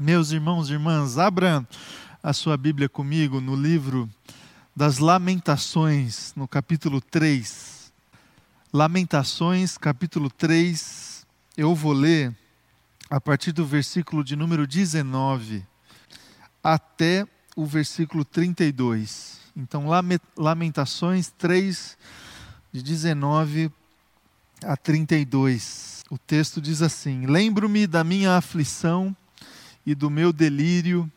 Meus irmãos e irmãs, abra a sua Bíblia comigo no livro das Lamentações, no capítulo 3. Lamentações, capítulo 3. Eu vou ler a partir do versículo de número 19 até o versículo 32. Então, Lamentações 3, de 19 a 32. O texto diz assim: Lembro-me da minha aflição e do meu delírio,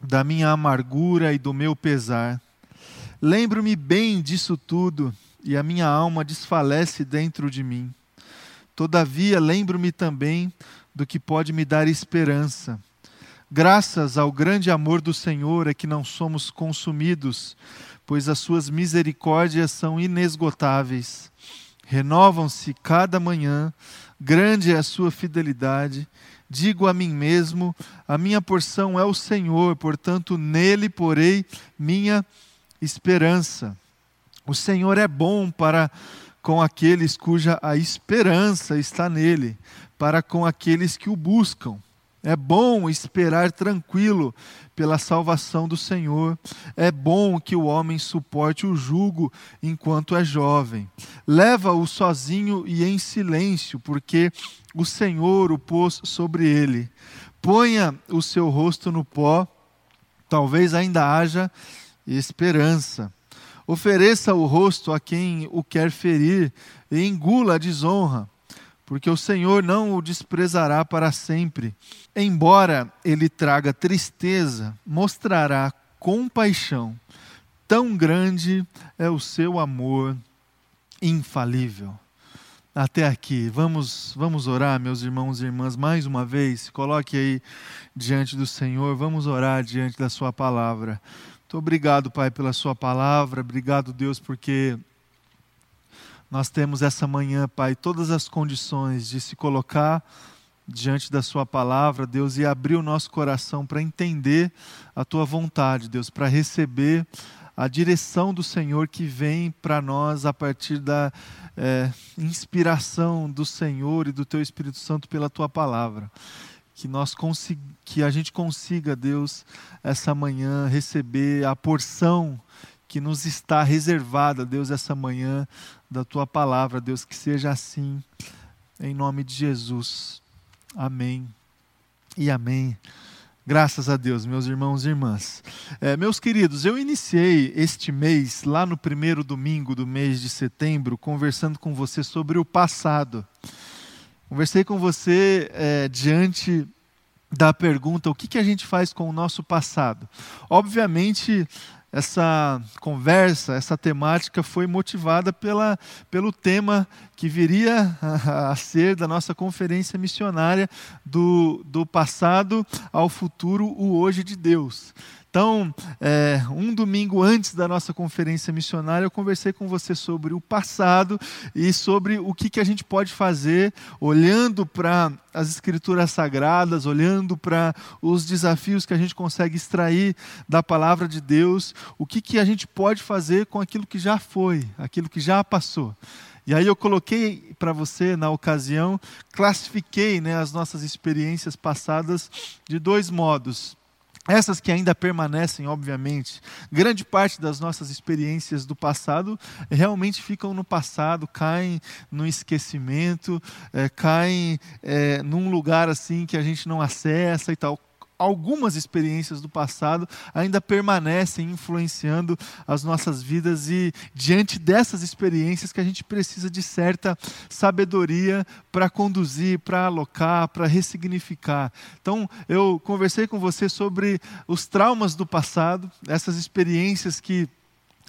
da minha amargura e do meu pesar. Lembro-me bem disso tudo e a minha alma desfalece dentro de mim. Todavia, lembro-me também do que pode me dar esperança. Graças ao grande amor do Senhor é que não somos consumidos, pois as suas misericórdias são inesgotáveis. Renovam-se cada manhã, grande é a sua fidelidade. Digo a mim mesmo: a minha porção é o Senhor, portanto, nele porei minha esperança. O Senhor é bom para com aqueles cuja a esperança está nele, para com aqueles que o buscam. É bom esperar tranquilo pela salvação do Senhor. É bom que o homem suporte o jugo enquanto é jovem. Leva-o sozinho e em silêncio, porque o Senhor o pôs sobre ele. Ponha o seu rosto no pó, talvez ainda haja esperança. Ofereça o rosto a quem o quer ferir e engula a desonra porque o Senhor não o desprezará para sempre. Embora ele traga tristeza, mostrará compaixão. Tão grande é o seu amor infalível. Até aqui, vamos, vamos orar, meus irmãos e irmãs, mais uma vez. Coloque aí diante do Senhor, vamos orar diante da Sua palavra. Muito obrigado, Pai, pela Sua palavra. Obrigado, Deus, porque nós temos essa manhã, Pai, todas as condições de se colocar diante da Sua palavra, Deus, e abrir o nosso coração para entender a Tua vontade, Deus, para receber a direção do Senhor que vem para nós a partir da é, inspiração do Senhor e do Teu Espírito Santo pela Tua palavra. Que, nós que a gente consiga, Deus, essa manhã receber a porção que nos está reservada, Deus, essa manhã da tua palavra, Deus, que seja assim, em nome de Jesus. Amém e amém. Graças a Deus, meus irmãos e irmãs. É, meus queridos, eu iniciei este mês, lá no primeiro domingo do mês de setembro, conversando com você sobre o passado. Conversei com você é, diante da pergunta: o que, que a gente faz com o nosso passado? Obviamente, essa conversa, essa temática foi motivada pela, pelo tema que viria a, ser da nossa conferência missionária do, do passado ao futuro, o hoje de Deus. Então, é, um domingo antes da nossa conferência missionária, eu conversei com você sobre o passado e sobre o que, que a gente pode fazer olhando para as escrituras sagradas, olhando para os desafios que a gente consegue extrair da palavra de Deus, o que, que a gente pode fazer com aquilo que já foi, aquilo que já passou. E aí eu coloquei para você na ocasião, classifiquei né, as nossas experiências passadas de dois modos essas que ainda permanecem, obviamente, grande parte das nossas experiências do passado realmente ficam no passado, caem no esquecimento, é, caem é, num lugar assim que a gente não acessa e tal algumas experiências do passado ainda permanecem influenciando as nossas vidas e diante dessas experiências que a gente precisa de certa sabedoria para conduzir, para alocar, para ressignificar. Então, eu conversei com você sobre os traumas do passado, essas experiências que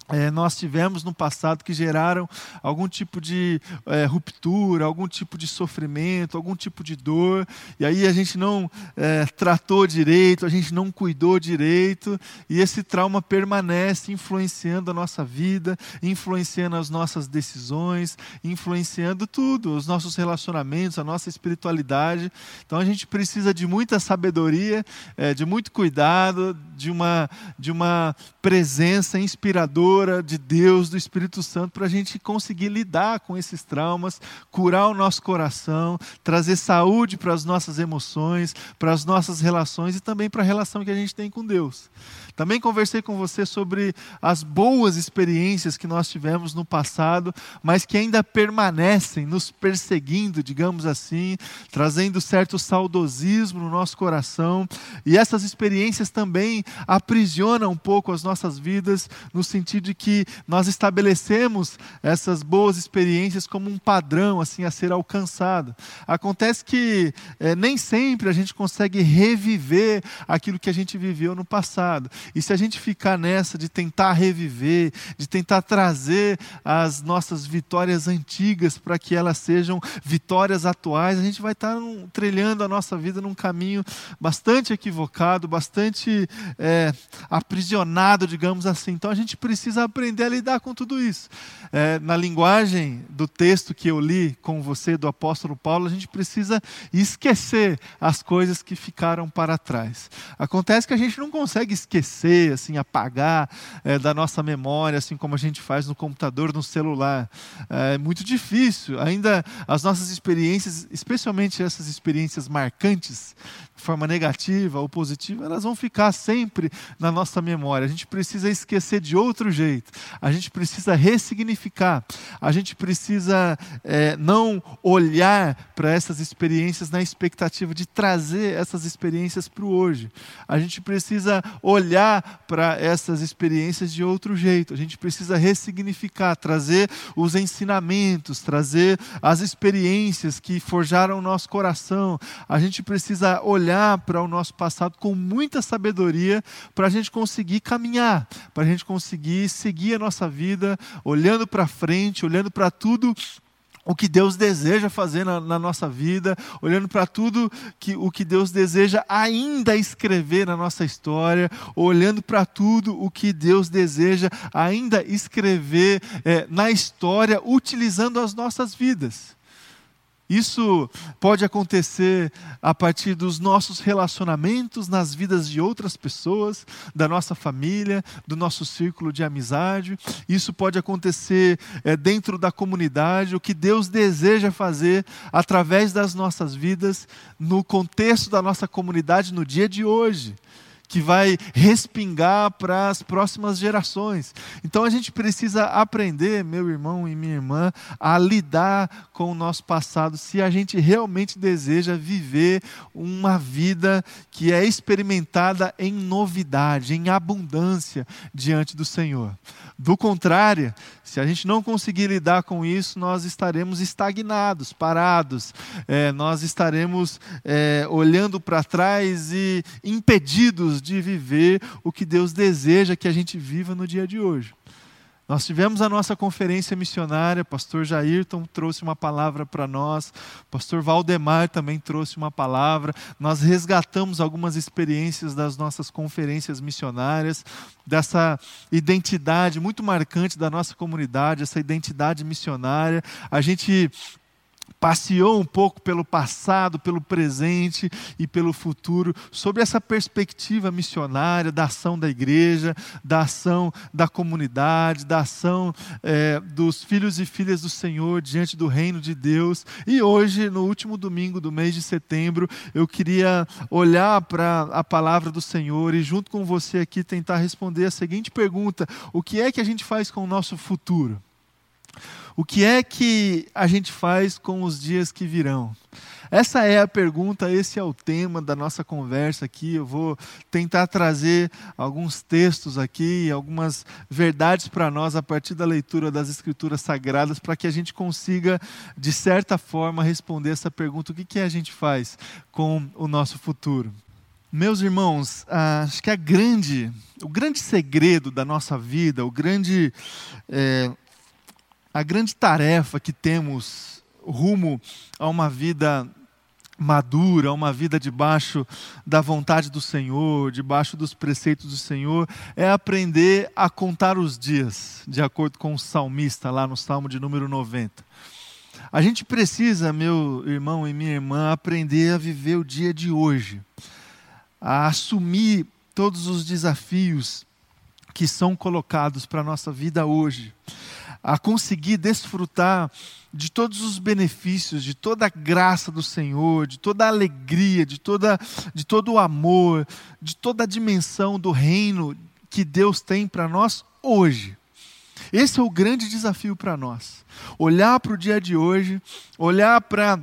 é, nós tivemos no passado que geraram algum tipo de é, ruptura, algum tipo de sofrimento, algum tipo de dor, e aí a gente não é, tratou direito, a gente não cuidou direito, e esse trauma permanece influenciando a nossa vida, influenciando as nossas decisões, influenciando tudo, os nossos relacionamentos, a nossa espiritualidade. Então a gente precisa de muita sabedoria, é, de muito cuidado, de uma, de uma presença inspiradora de Deus, do Espírito Santo, para a gente conseguir lidar com esses traumas, curar o nosso coração, trazer saúde para as nossas emoções, para as nossas relações e também para a relação que a gente tem com Deus. Também conversei com você sobre as boas experiências que nós tivemos no passado, mas que ainda permanecem nos perseguindo, digamos assim, trazendo certo saudosismo no nosso coração. E essas experiências também aprisionam um pouco as nossas vidas, no sentido de que nós estabelecemos essas boas experiências como um padrão assim a ser alcançado. Acontece que é, nem sempre a gente consegue reviver aquilo que a gente viveu no passado. E se a gente ficar nessa de tentar reviver, de tentar trazer as nossas vitórias antigas para que elas sejam vitórias atuais, a gente vai estar um, trilhando a nossa vida num caminho bastante equivocado, bastante é, aprisionado, digamos assim. Então a gente precisa aprender a lidar com tudo isso. É, na linguagem do texto que eu li com você, do apóstolo Paulo, a gente precisa esquecer as coisas que ficaram para trás. Acontece que a gente não consegue esquecer esquecer, assim, apagar é, da nossa memória, assim como a gente faz no computador, no celular. É muito difícil. Ainda as nossas experiências, especialmente essas experiências marcantes, forma negativa ou positiva, elas vão ficar sempre na nossa memória. A gente precisa esquecer de outro jeito. A gente precisa ressignificar. A gente precisa é, não olhar para essas experiências na expectativa de trazer essas experiências para o hoje. A gente precisa olhar para essas experiências de outro jeito. A gente precisa ressignificar, trazer os ensinamentos, trazer as experiências que forjaram o nosso coração. A gente precisa olhar olhar para o nosso passado com muita sabedoria para a gente conseguir caminhar, para a gente conseguir seguir a nossa vida, olhando para frente, olhando para tudo o que Deus deseja fazer na, na nossa vida, olhando para tudo que o que Deus deseja ainda escrever na nossa história, olhando para tudo o que Deus deseja ainda escrever é, na história, utilizando as nossas vidas. Isso pode acontecer a partir dos nossos relacionamentos nas vidas de outras pessoas, da nossa família, do nosso círculo de amizade. Isso pode acontecer é, dentro da comunidade, o que Deus deseja fazer através das nossas vidas, no contexto da nossa comunidade no dia de hoje que vai respingar para as próximas gerações. Então a gente precisa aprender, meu irmão e minha irmã, a lidar com o nosso passado se a gente realmente deseja viver uma vida que é experimentada em novidade, em abundância diante do Senhor. Do contrário, se a gente não conseguir lidar com isso, nós estaremos estagnados, parados, é, nós estaremos é, olhando para trás e impedidos de viver o que Deus deseja que a gente viva no dia de hoje. Nós tivemos a nossa conferência missionária, pastor Jairton trouxe uma palavra para nós, pastor Valdemar também trouxe uma palavra. Nós resgatamos algumas experiências das nossas conferências missionárias, dessa identidade muito marcante da nossa comunidade, essa identidade missionária. A gente passeou um pouco pelo passado, pelo presente e pelo futuro, sobre essa perspectiva missionária da ação da igreja, da ação da comunidade, da ação é, dos filhos e filhas do Senhor diante do reino de Deus. E hoje, no último domingo do mês de setembro, eu queria olhar para a palavra do Senhor e, junto com você aqui, tentar responder a seguinte pergunta: o que é que a gente faz com o nosso futuro? O que é que a gente faz com os dias que virão? Essa é a pergunta, esse é o tema da nossa conversa aqui. Eu vou tentar trazer alguns textos aqui, algumas verdades para nós a partir da leitura das Escrituras Sagradas, para que a gente consiga, de certa forma, responder essa pergunta: o que, que a gente faz com o nosso futuro? Meus irmãos, acho que a grande, o grande segredo da nossa vida, o grande. É, a grande tarefa que temos rumo a uma vida madura, uma vida debaixo da vontade do Senhor, debaixo dos preceitos do Senhor, é aprender a contar os dias, de acordo com o salmista lá no Salmo de número 90. A gente precisa, meu irmão e minha irmã, aprender a viver o dia de hoje, a assumir todos os desafios que são colocados para a nossa vida hoje, a conseguir desfrutar de todos os benefícios, de toda a graça do Senhor, de toda a alegria, de, toda, de todo o amor, de toda a dimensão do reino que Deus tem para nós hoje. Esse é o grande desafio para nós. Olhar para o dia de hoje, olhar para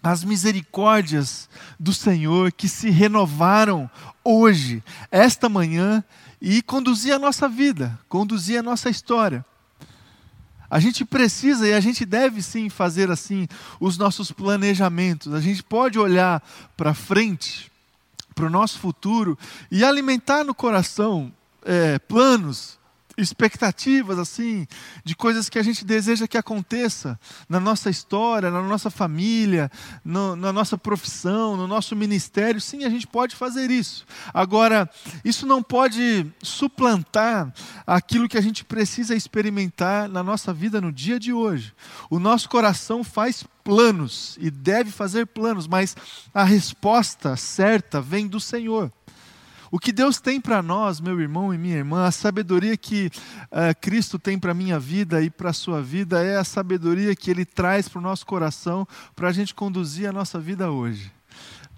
as misericórdias do Senhor que se renovaram hoje, esta manhã, e conduzir a nossa vida, conduzir a nossa história. A gente precisa e a gente deve sim fazer assim os nossos planejamentos. A gente pode olhar para frente, para o nosso futuro e alimentar no coração é, planos, expectativas assim de coisas que a gente deseja que aconteça na nossa história, na nossa família, no, na nossa profissão, no nosso ministério. Sim, a gente pode fazer isso. Agora, isso não pode suplantar aquilo que a gente precisa experimentar na nossa vida no dia de hoje. O nosso coração faz planos e deve fazer planos, mas a resposta certa vem do Senhor. O que Deus tem para nós, meu irmão e minha irmã, a sabedoria que uh, Cristo tem para a minha vida e para a sua vida é a sabedoria que Ele traz para o nosso coração para a gente conduzir a nossa vida hoje.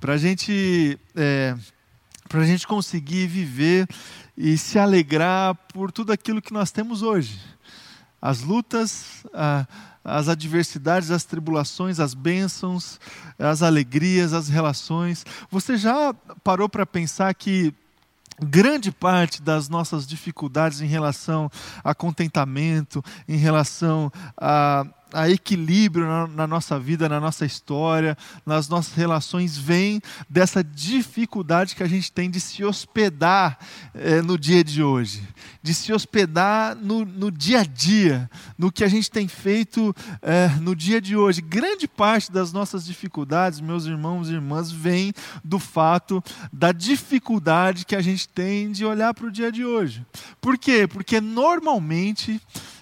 Para a gente. É, para a gente conseguir viver e se alegrar por tudo aquilo que nós temos hoje. As lutas, as adversidades, as tribulações, as bênçãos, as alegrias, as relações. Você já parou para pensar que grande parte das nossas dificuldades em relação a contentamento, em relação a a equilíbrio na, na, nossa vida, na nossa história, nas nossas relações, vem dessa dificuldade que a gente tem de se hospedar é, no dia de hoje, de se hospedar no, no, dia a dia, no que a gente tem feito é, no dia de hoje. Grande parte das nossas dificuldades, meus irmãos e irmãs, vem do fato da dificuldade que a gente tem de olhar para o dia de hoje. Por quê? Porque normalmente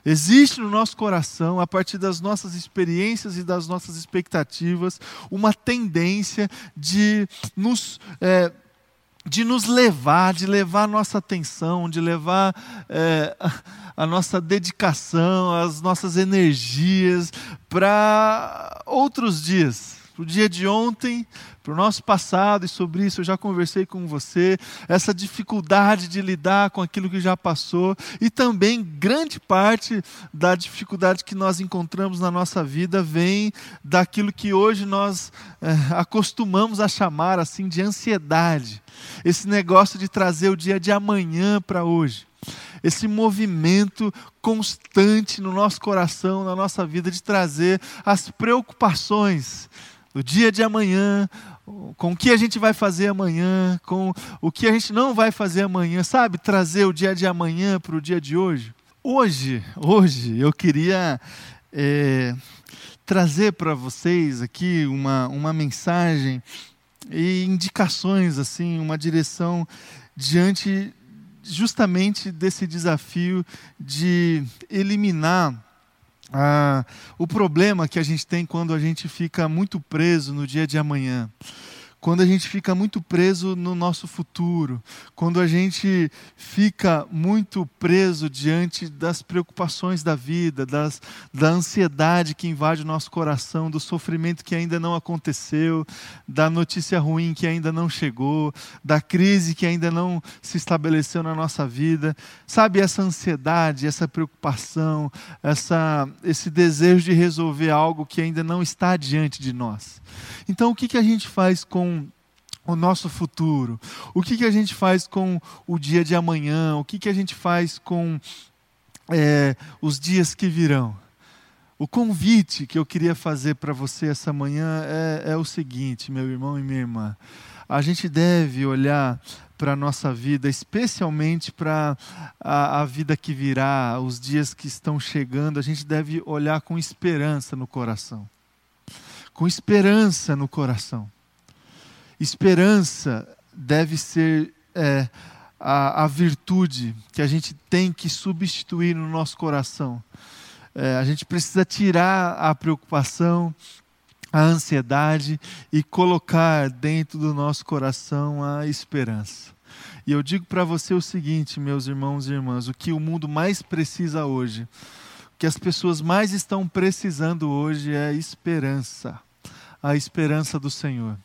Existe no nosso coração, a partir das nossas experiências e das nossas expectativas, uma tendência de nos. É, de nos levar, de levar nossa atenção, de levar é, a nossa dedicação, as nossas energias para outros dias, para o dia de ontem, para o nosso passado, e sobre isso eu já conversei com você, essa dificuldade de lidar com aquilo que já passou, e também grande parte da dificuldade que nós encontramos na nossa vida vem daquilo que hoje nós é, acostumamos a chamar assim de ansiedade. Esse negócio de trazer o dia de amanhã para hoje esse movimento constante no nosso coração, na nossa vida, de trazer as preocupações do dia de amanhã, com o que a gente vai fazer amanhã, com o que a gente não vai fazer amanhã, sabe? Trazer o dia de amanhã para o dia de hoje. Hoje, hoje, eu queria é, trazer para vocês aqui uma, uma mensagem e indicações, assim, uma direção diante justamente desse desafio de eliminar ah, o problema que a gente tem quando a gente fica muito preso no dia de amanhã quando a gente fica muito preso no nosso futuro, quando a gente fica muito preso diante das preocupações da vida, das, da ansiedade que invade o nosso coração, do sofrimento que ainda não aconteceu, da notícia ruim que ainda não chegou, da crise que ainda não se estabeleceu na nossa vida. Sabe, essa ansiedade, essa preocupação, essa, esse desejo de resolver algo que ainda não está diante de nós. Então, o que, que a gente faz com o nosso futuro? O que, que a gente faz com o dia de amanhã? O que, que a gente faz com é, os dias que virão? O convite que eu queria fazer para você essa manhã é, é o seguinte, meu irmão e minha irmã. A gente deve olhar para a nossa vida, especialmente para a, a, vida que virá, os dias que estão chegando, a gente deve olhar com esperança no coração com esperança no coração. Esperança deve ser é, a, a, virtude que a gente tem que substituir no nosso coração. É, a gente precisa tirar a preocupação, a ansiedade e colocar dentro do nosso coração a esperança. E eu digo para você o seguinte, meus irmãos e irmãs: o que o mundo mais precisa hoje, o que as pessoas mais estão precisando hoje é esperança a esperança do Senhor.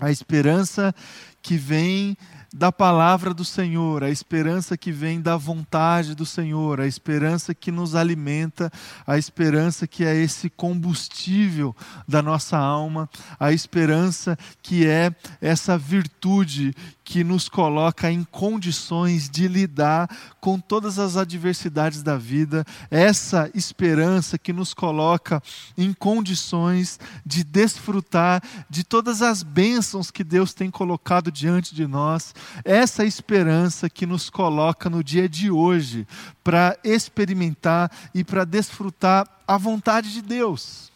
A esperança que vem da palavra do Senhor, a esperança que vem da vontade do Senhor, a esperança que nos alimenta, a esperança que é esse combustível da nossa alma, a esperança que é essa virtude que nos coloca em condições de lidar com todas as adversidades da vida, essa esperança que nos coloca em condições de desfrutar de todas as bênçãos que Deus tem colocado diante de nós, essa esperança que nos coloca no dia de hoje para experimentar e para desfrutar a vontade de Deus.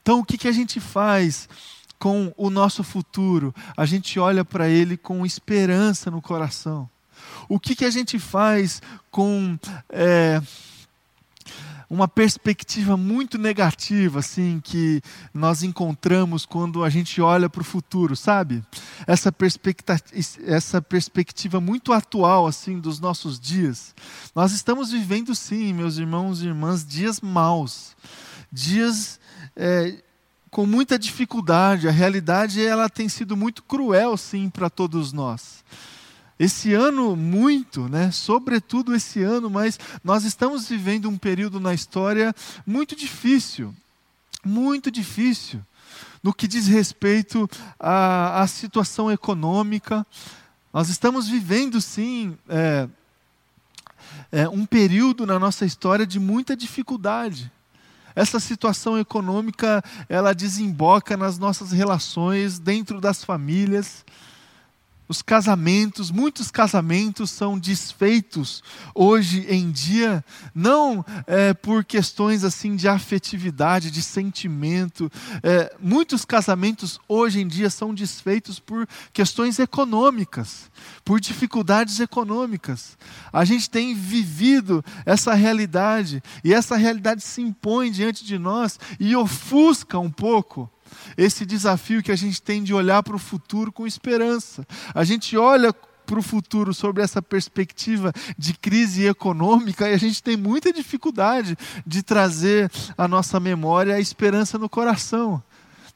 Então, o que, que a gente faz? Com o nosso futuro, a gente olha para ele com esperança no coração. O que, que a gente faz com é, uma perspectiva muito negativa, assim, que nós encontramos quando a gente olha para o futuro, sabe? Essa, essa perspectiva muito atual, assim, dos nossos dias. Nós estamos vivendo, sim, meus irmãos e irmãs, dias maus, dias é, com muita dificuldade. A realidade, ela tem sido muito cruel, sim, para todos nós. Esse ano, muito, né? sobretudo esse ano, mas nós estamos vivendo um período na história muito difícil, muito difícil, no que diz respeito à, à situação econômica. Nós estamos vivendo, sim, é, é, um período na nossa história de muita dificuldade. Essa situação econômica, ela desemboca nas nossas relações dentro das famílias, os casamentos, muitos casamentos são desfeitos hoje em dia, não é, por questões assim de afetividade, de sentimento. É, muitos casamentos hoje em dia são desfeitos por questões econômicas, por dificuldades econômicas. A gente tem vivido essa realidade e essa realidade se impõe diante de nós e ofusca um pouco esse desafio que a gente tem de olhar para o futuro com esperança. A gente olha para o futuro sobre essa perspectiva de crise econômica e a gente tem muita dificuldade de trazer à nossa memória a esperança no coração.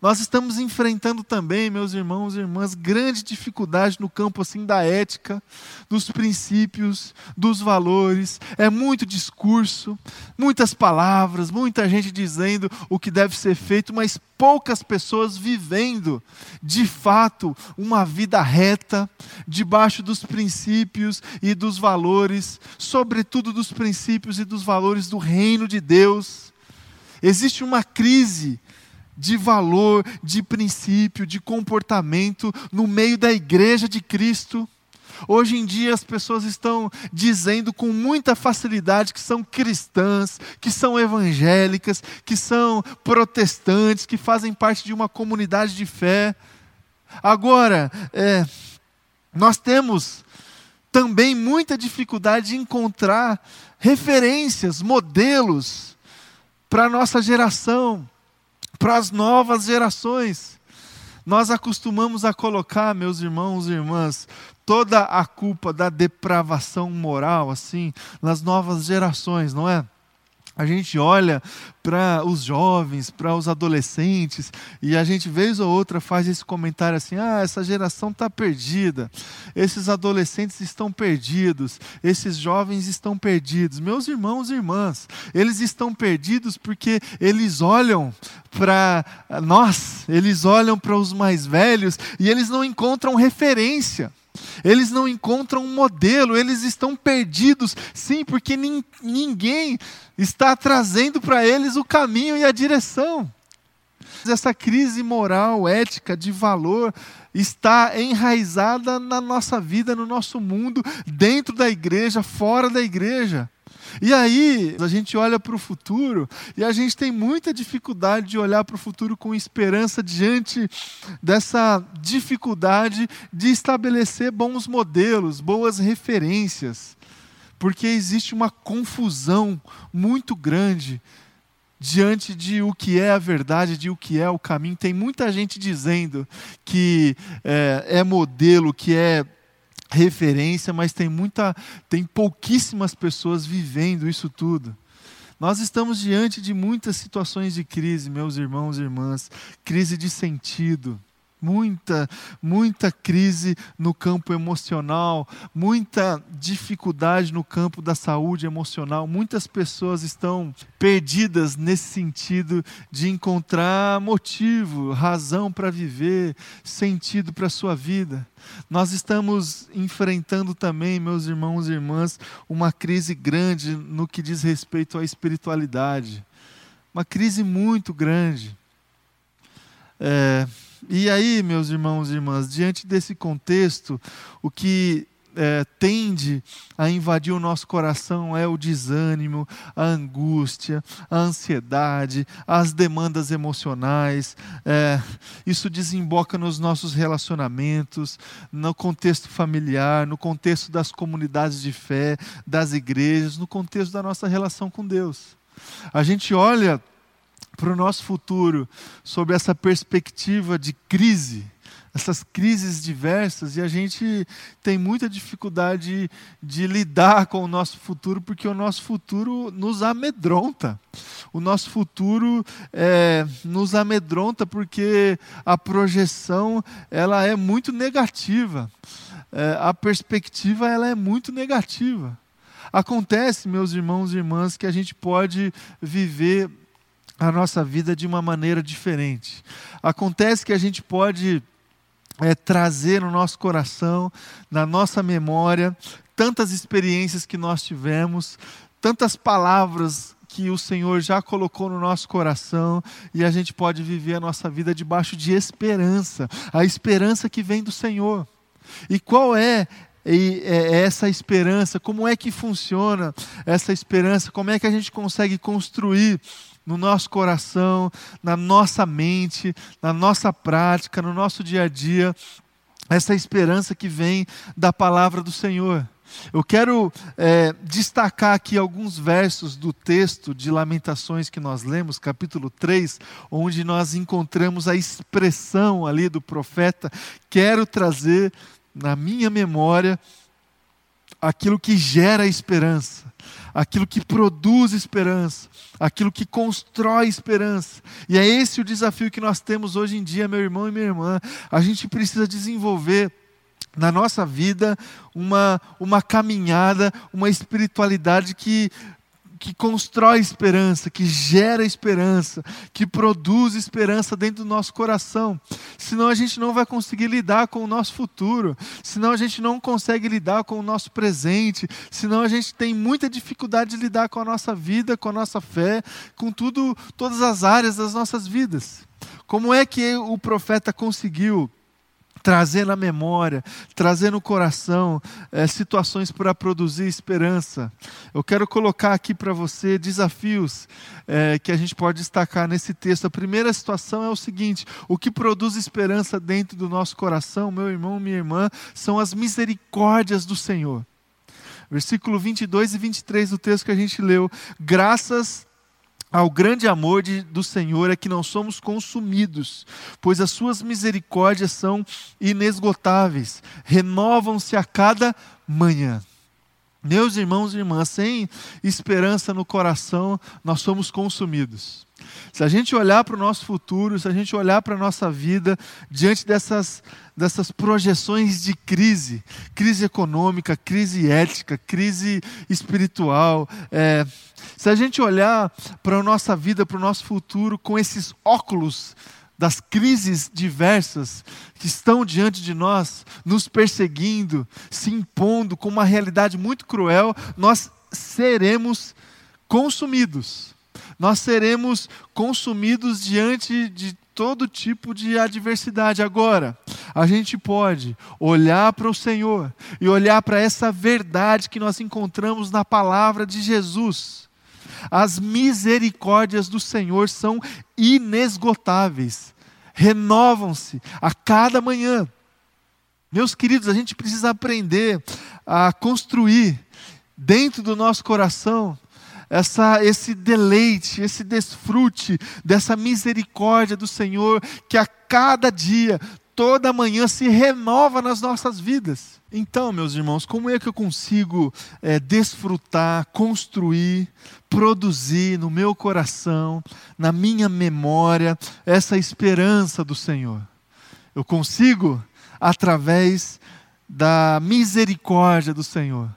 Nós estamos enfrentando também, meus irmãos e irmãs, grande dificuldade no campo assim da ética, dos princípios, dos valores. É muito discurso, muitas palavras, muita gente dizendo o que deve ser feito, mas poucas pessoas vivendo de fato uma vida reta, debaixo dos princípios e dos valores, sobretudo dos princípios e dos valores do reino de Deus. Existe uma crise de valor, de princípio, de comportamento no meio da igreja de Cristo. Hoje em dia as pessoas estão dizendo com muita facilidade que são cristãs, que são evangélicas, que são protestantes, que fazem parte de uma comunidade de fé. Agora, é, nós temos também muita dificuldade de encontrar referências, modelos para a nossa geração para as novas gerações. Nós acostumamos a colocar, meus irmãos e irmãs, toda a culpa da depravação moral, assim, nas novas gerações, não é? A gente olha para os jovens, para os adolescentes, e a gente, vez ou outra, faz esse comentário assim: ah, essa geração está perdida, esses adolescentes estão perdidos, esses jovens estão perdidos. Meus irmãos e irmãs, eles estão perdidos porque eles olham para nós, eles olham para os mais velhos e eles não encontram referência. Eles não encontram um modelo, eles estão perdidos, sim, porque ninguém está trazendo para eles o caminho e a direção. Essa crise moral, ética, de valor, está enraizada na nossa vida, no nosso mundo, dentro da igreja, fora da igreja. E aí, a gente olha para o futuro e a gente tem muita dificuldade de olhar para o futuro com esperança diante dessa dificuldade de estabelecer bons modelos, boas referências. Porque existe uma confusão muito grande diante de o que é a verdade, de o que é o caminho. Tem muita gente dizendo que é, é modelo, que é referência, mas tem muita, tem pouquíssimas pessoas vivendo isso tudo. Nós estamos diante de muitas situações de crise, meus irmãos e irmãs, crise de sentido, muita, muita crise no campo emocional, muita dificuldade no campo da saúde emocional. Muitas pessoas estão perdidas nesse sentido de encontrar motivo, razão para viver, sentido para a sua vida. Nós estamos enfrentando também, meus irmãos e irmãs, uma crise grande no que diz respeito à espiritualidade. Uma crise muito grande. É, e aí, meus irmãos e irmãs, diante desse contexto, o que é, tende a invadir o nosso coração é o desânimo, a angústia, a ansiedade, as demandas emocionais. É, isso desemboca nos nossos relacionamentos, no contexto familiar, no contexto das comunidades de fé, das igrejas, no contexto da nossa relação com Deus. A gente olha para o nosso futuro sob essa perspectiva de crise, essas crises diversas, e a gente tem muita dificuldade de, de lidar com o nosso futuro, porque o nosso futuro nos amedronta. O nosso futuro é, nos amedronta porque a projeção ela é muito negativa. É, a perspectiva ela é muito negativa. Acontece, meus irmãos e irmãs, que a gente pode viver a nossa vida de uma maneira diferente. Acontece que a gente pode é, trazer no nosso coração, na nossa memória, tantas experiências que nós tivemos, tantas palavras que o Senhor já colocou no nosso coração e a gente pode viver a nossa vida debaixo de esperança, a esperança que vem do Senhor. E qual é essa esperança? Como é que funciona essa esperança? Como é que a gente consegue construir no nosso coração, na nossa mente, na nossa prática, no nosso dia a dia, essa esperança que vem da palavra do Senhor. Eu quero é, destacar aqui alguns versos do texto de Lamentações que nós lemos, capítulo 3, onde nós encontramos a expressão ali do profeta. Quero trazer na minha memória aquilo que gera esperança, aquilo que produz esperança, aquilo que constrói esperança. E é esse o desafio que nós temos hoje em dia, meu irmão e minha irmã. A gente precisa desenvolver na nossa vida uma, uma caminhada, uma espiritualidade que que constrói esperança, que gera esperança, que produz esperança dentro do nosso coração. Senão a gente não vai conseguir lidar com o nosso futuro, senão a gente não consegue lidar com o nosso presente, senão a gente tem muita dificuldade de lidar com a nossa vida, com a nossa fé, com tudo, todas as áreas das nossas vidas. Como é que o profeta conseguiu trazer na memória, trazer no coração é, situações para produzir esperança. Eu quero colocar aqui para você desafios é, que a gente pode destacar nesse texto. A primeira situação é o seguinte: o que produz esperança dentro do nosso coração, meu irmão, minha irmã, são as misericórdias do Senhor. Versículo 22 e 23 do texto que a gente leu. Graças ao grande amor de, do Senhor é que não somos consumidos, pois as suas misericórdias são inesgotáveis, renovam-se a cada manhã. Meus irmãos e irmãs, sem esperança no coração, nós somos consumidos. Se a gente olhar para o nosso futuro, se a gente olhar para a nossa vida, diante dessas, dessas projeções de crise, crise econômica, crise ética, crise espiritual, é, se a gente olhar para a nossa vida, para o nosso futuro, com esses óculos das crises diversas que estão diante de nós, nos perseguindo, se impondo com uma realidade muito cruel, nós seremos consumidos. Nós seremos consumidos diante de todo tipo de adversidade. Agora, a gente pode olhar para o Senhor e olhar para essa verdade que nós encontramos na palavra de Jesus as misericórdias do Senhor são inesgotáveis, renovam-se a cada manhã. Meus queridos, a gente precisa aprender a construir dentro do nosso coração essa, esse deleite, esse desfrute dessa misericórdia do Senhor que a cada dia toda manhã se renova nas nossas vidas. Então, meus irmãos, como é que eu consigo é, desfrutar, construir, produzir no meu coração, na minha memória, essa esperança do Senhor? Eu consigo através da misericórdia do Senhor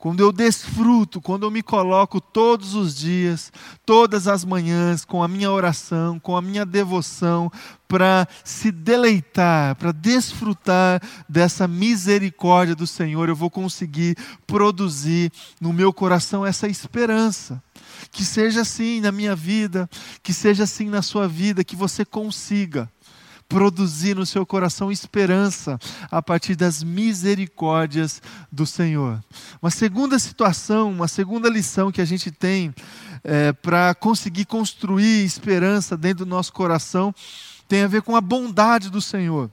quando eu desfruto, quando eu me coloco todos os dias, todas as manhãs, com a minha oração, com a minha devoção, para se deleitar, para desfrutar dessa misericórdia do Senhor, eu vou conseguir produzir no meu coração essa esperança. Que seja assim na minha vida, que seja assim na sua vida, que você consiga produzir no seu coração esperança a partir das misericórdias do Senhor. Uma segunda situação, uma segunda lição que a gente tem é, para conseguir construir esperança dentro do nosso coração tem a ver com a bondade do Senhor.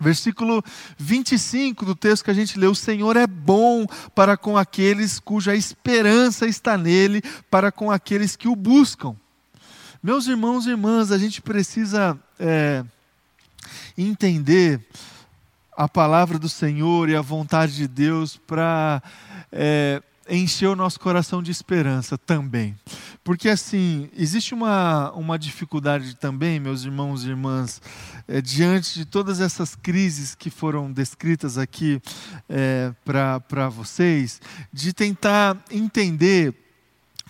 Versículo 25 do texto que a gente leu: O Senhor é bom para com aqueles cuja esperança está nele, para com aqueles que o buscam. Meus irmãos e irmãs, a gente precisa é, entender a palavra do Senhor e a vontade de Deus para é, encher o nosso coração de esperança também. Porque, assim, existe uma, uma dificuldade também, meus irmãos e irmãs, é, diante de todas essas crises que foram descritas aqui é, para vocês, de tentar entender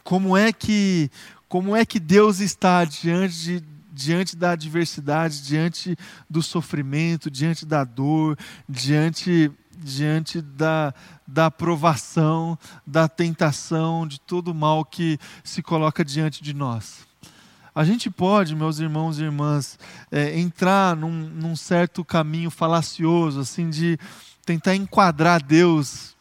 como é que. Como é que Deus está diante de, diante da adversidade, diante do sofrimento, diante da dor, diante, diante da, da provação, da tentação, de todo o mal que se coloca diante de nós. A gente pode, meus irmãos e irmãs, é, entrar num, num certo caminho falacioso, assim, de tentar enquadrar Deus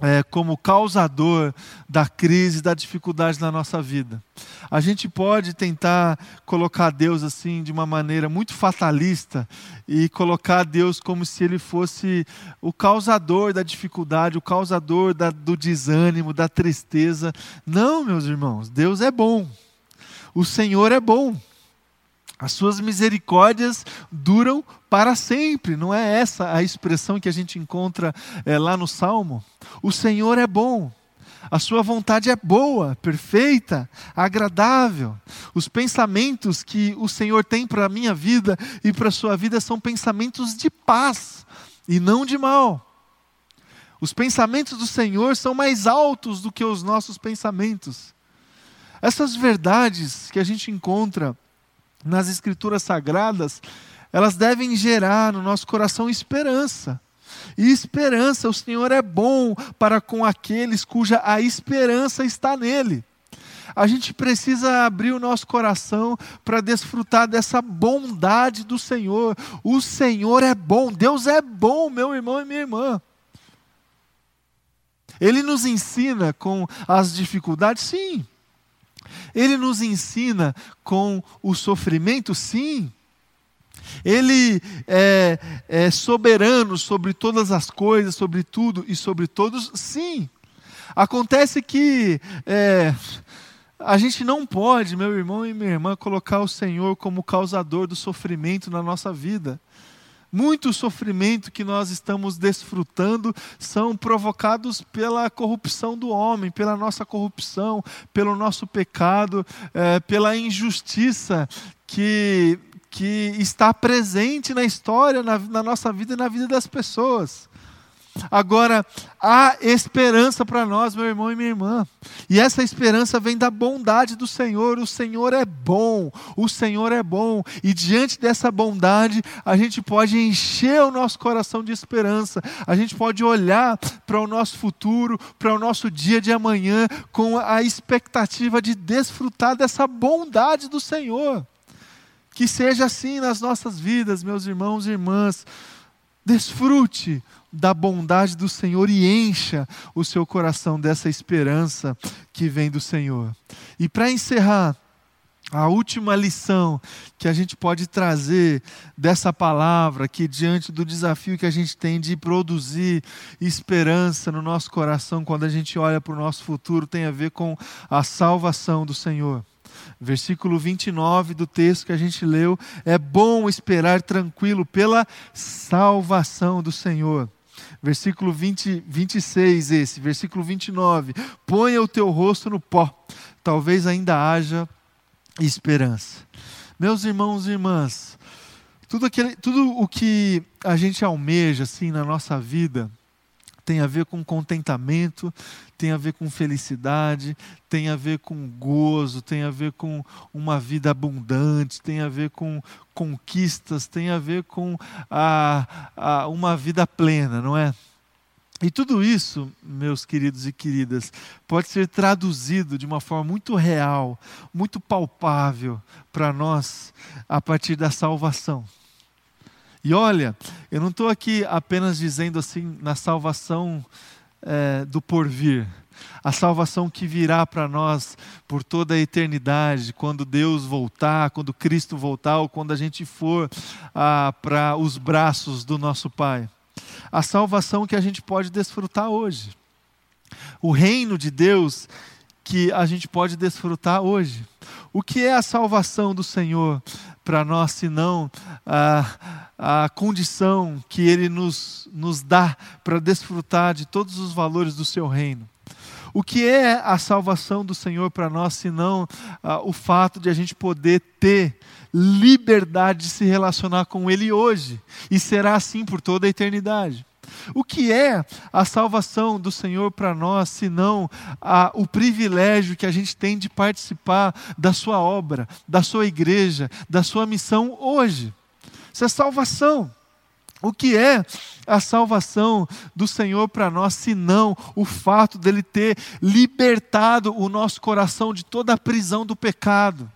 é, como causador da crise, da dificuldade na nossa vida. A gente pode tentar colocar Deus assim de uma maneira muito fatalista e colocar Deus como se ele fosse o causador da dificuldade, o causador da, do desânimo, da tristeza. Não, meus irmãos, Deus é bom. O Senhor é bom. As suas misericórdias duram para sempre, não é essa a expressão que a gente encontra é, lá no Salmo? O Senhor é bom, a sua vontade é boa, perfeita, agradável. Os pensamentos que o Senhor tem para a minha vida e para a sua vida são pensamentos de paz e não de mal. Os pensamentos do Senhor são mais altos do que os nossos pensamentos. Essas verdades que a gente encontra nas Escrituras Sagradas, elas devem gerar no nosso coração esperança. E esperança, o Senhor é bom para com aqueles cuja a esperança está nele. A gente precisa abrir o nosso coração para desfrutar dessa bondade do Senhor. O Senhor é bom, Deus é bom, meu irmão e minha irmã. Ele nos ensina com as dificuldades, sim. Ele nos ensina com o sofrimento, sim. Ele é, é, soberano sobre todas as coisas, sobre tudo e sobre todos, sim. Acontece que é, a gente não pode, meu irmão e minha irmã, colocar o Senhor como causador do sofrimento na nossa vida. Muito sofrimento que nós estamos desfrutando são provocados pela corrupção do homem, pela nossa corrupção, pelo nosso pecado, é, pela injustiça que, que está presente na história, na, na nossa vida e na vida das pessoas. Agora, há esperança para nós, meu irmão e minha irmã. E essa esperança vem da bondade do Senhor. O Senhor é bom, o Senhor é bom. E diante dessa bondade, a gente pode encher o nosso coração de esperança. A gente pode olhar para o nosso futuro, para o nosso dia de amanhã, com a expectativa de desfrutar dessa bondade do Senhor. Que seja assim nas nossas vidas, meus irmãos e irmãs. Desfrute da bondade do Senhor e encha o seu coração dessa esperança que vem do Senhor. E para encerrar, a última lição que a gente pode trazer dessa palavra, que diante do desafio que a gente tem de produzir esperança no nosso coração quando a gente olha para o nosso futuro, tem a ver com a salvação do Senhor. Versículo 29 do texto que a gente leu: é bom esperar tranquilo pela salvação do Senhor. Versículo 20, 26, esse, versículo 29. Ponha o teu rosto no pó, talvez ainda haja esperança. Meus irmãos e irmãs, tudo, aquele, tudo o que a gente almeja assim na nossa vida tem a ver com contentamento, tem a ver com felicidade, tem a ver com gozo, tem a ver com uma vida abundante, tem a ver com conquistas, tem a ver com a, a, uma vida plena, não é? E tudo isso, meus queridos e queridas, pode ser traduzido de uma forma muito real, muito palpável para nós a partir da salvação. E olha, eu não estou aqui apenas dizendo assim na salvação é, do porvir, a salvação que virá para nós por toda a eternidade, quando Deus voltar, quando Cristo voltar, ou quando a gente for ah, para os braços do nosso Pai a salvação que a gente pode desfrutar hoje. O reino de Deus que a gente pode desfrutar hoje. O que é a salvação do Senhor para nós, senão a, a condição que Ele nos, nos dá para desfrutar de todos os valores do Seu reino? O que é a salvação do Senhor para nós, senão o fato de a gente poder ter liberdade de se relacionar com Ele hoje, e será assim por toda a eternidade? O que é a salvação do Senhor para nós, senão a, o privilégio que a gente tem de participar da Sua obra, da Sua igreja, da Sua missão hoje? Isso é salvação. O que é a salvação do Senhor para nós, senão o fato dele ter libertado o nosso coração de toda a prisão do pecado,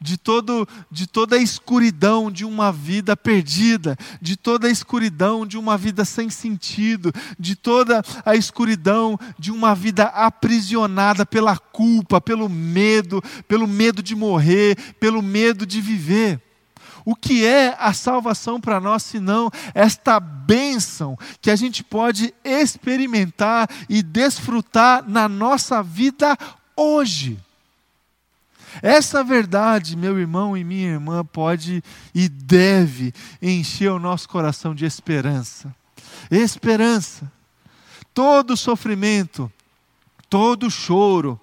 de, todo, de toda a escuridão de uma vida perdida, de toda a escuridão de uma vida sem sentido, de toda a escuridão de uma vida aprisionada pela culpa, pelo medo, pelo medo de morrer, pelo medo de viver. O que é a salvação para nós, senão esta bênção que a gente pode experimentar e desfrutar na nossa vida hoje? Essa verdade, meu irmão e minha irmã, pode e deve encher o nosso coração de esperança. Esperança. Todo sofrimento, todo choro,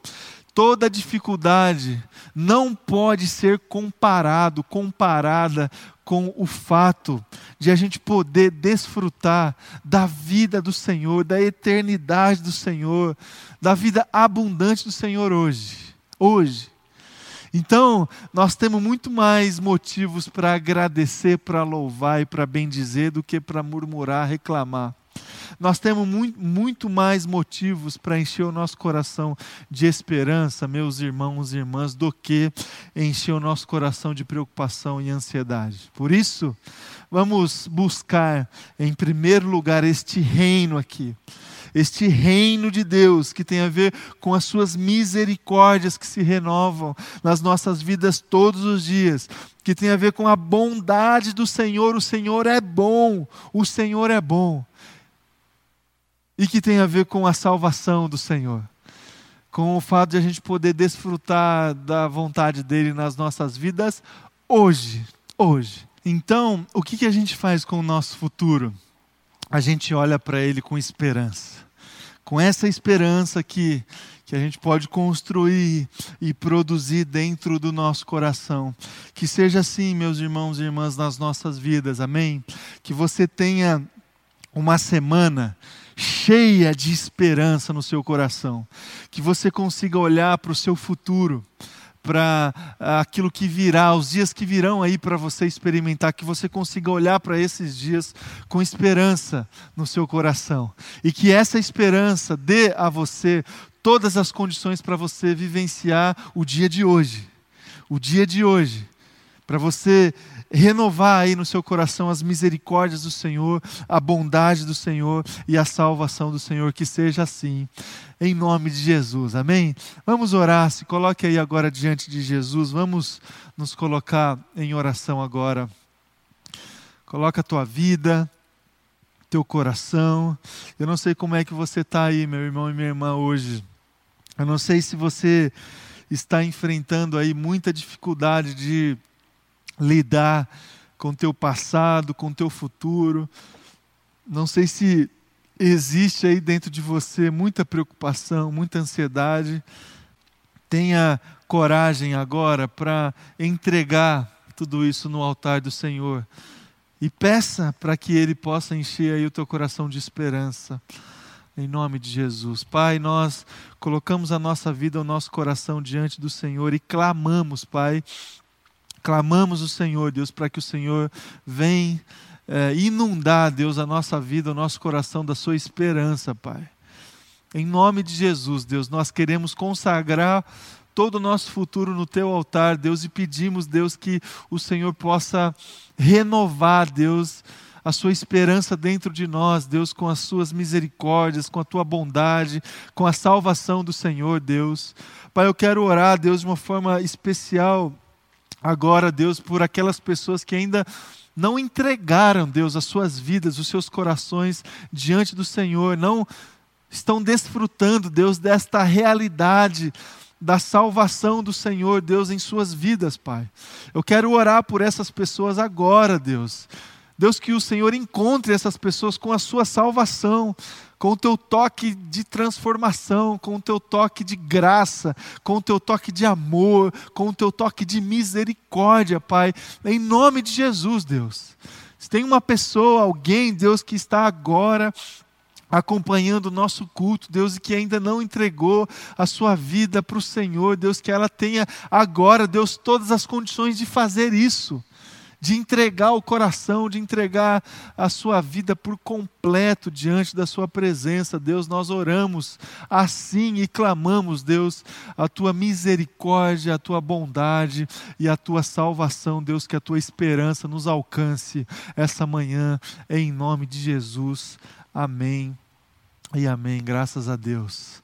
toda dificuldade não pode ser comparado, comparada com o fato de a gente poder desfrutar da vida do Senhor, da eternidade do Senhor, da vida abundante do Senhor hoje. Hoje. Então, nós temos muito mais motivos para agradecer, para louvar e para bendizer do que para murmurar, reclamar nós temos muito, mais motivos para encher o nosso coração de esperança, meus irmãos e irmãs, do que encher o nosso coração de preocupação e ansiedade. Por isso, vamos buscar, em primeiro lugar, este reino aqui este reino de Deus que tem a ver com as suas misericórdias que se renovam nas nossas vidas todos os dias, que tem a ver com a bondade do Senhor. O Senhor é bom, o Senhor é bom e que tem a ver com a salvação do Senhor, com o fato de a gente poder desfrutar da vontade dele nas nossas vidas hoje, hoje. Então, o que, que a gente faz com o nosso futuro? A gente olha para ele com esperança. Com essa esperança que, que a gente pode construir e produzir dentro do nosso coração. Que seja assim, meus irmãos e irmãs, nas nossas vidas, amém? Que você tenha uma semana cheia de esperança no seu coração, que você consiga olhar para o seu futuro, para aquilo que virá, os dias que virão aí para você experimentar, que você consiga olhar para esses dias com esperança no seu coração e que essa esperança dê a você todas as condições para você vivenciar o dia de hoje. O dia de hoje, para você renovar aí no seu coração as misericórdias do Senhor, a bondade do Senhor e a salvação do Senhor. Que seja assim, em nome de Jesus. Amém? Vamos orar. Se coloque aí agora diante de Jesus. Vamos nos colocar em oração agora. Coloca a tua vida, teu coração. Eu não sei como é que você está aí, meu irmão e minha irmã, hoje. Eu não sei se você está enfrentando aí muita dificuldade de lidar com teu passado, com teu futuro. Não sei se existe aí dentro de você muita preocupação, muita ansiedade. Tenha coragem agora para entregar tudo isso no altar do Senhor e peça para que Ele possa encher aí o teu coração de esperança. Em nome de Jesus. Pai, nós colocamos a nossa vida, o nosso coração diante do Senhor e clamamos, Pai, clamamos o Senhor, Deus, para que o Senhor venha é, inundar, Deus, a nossa vida, o nosso coração da Sua esperança, Pai. Em nome de Jesus, Deus, nós queremos consagrar todo o nosso futuro no teu altar, Deus, e pedimos, Deus, que o Senhor possa renovar, Deus, a sua esperança dentro de nós, Deus, com as suas misericórdias, com a tua bondade, com a salvação do Senhor, Deus. Pai, eu quero orar, Deus, de uma forma especial agora, Deus, por aquelas pessoas que ainda não entregaram, Deus, as suas vidas, os seus corações diante do Senhor, não estão desfrutando, Deus, desta realidade da salvação do Senhor, Deus, em suas vidas, Pai. Eu quero orar por essas pessoas agora, Deus. Deus, que o Senhor encontre essas pessoas com a sua salvação, com o teu toque de transformação, com o teu toque de graça, com o teu toque de amor, com o teu toque de misericórdia, Pai, em nome de Jesus, Deus. Se tem uma pessoa, alguém, Deus, que está agora acompanhando o nosso culto, Deus, e que ainda não entregou a sua vida para o Senhor, Deus, que ela tenha agora, Deus, todas as condições de fazer isso, de entregar o coração, de entregar a sua vida por completo diante da Sua presença, Deus, nós oramos assim e clamamos, Deus, a Tua misericórdia, a Tua bondade e a Tua salvação, Deus, que a Tua esperança nos alcance essa manhã, em nome de Jesus. Amém e amém. Graças a Deus.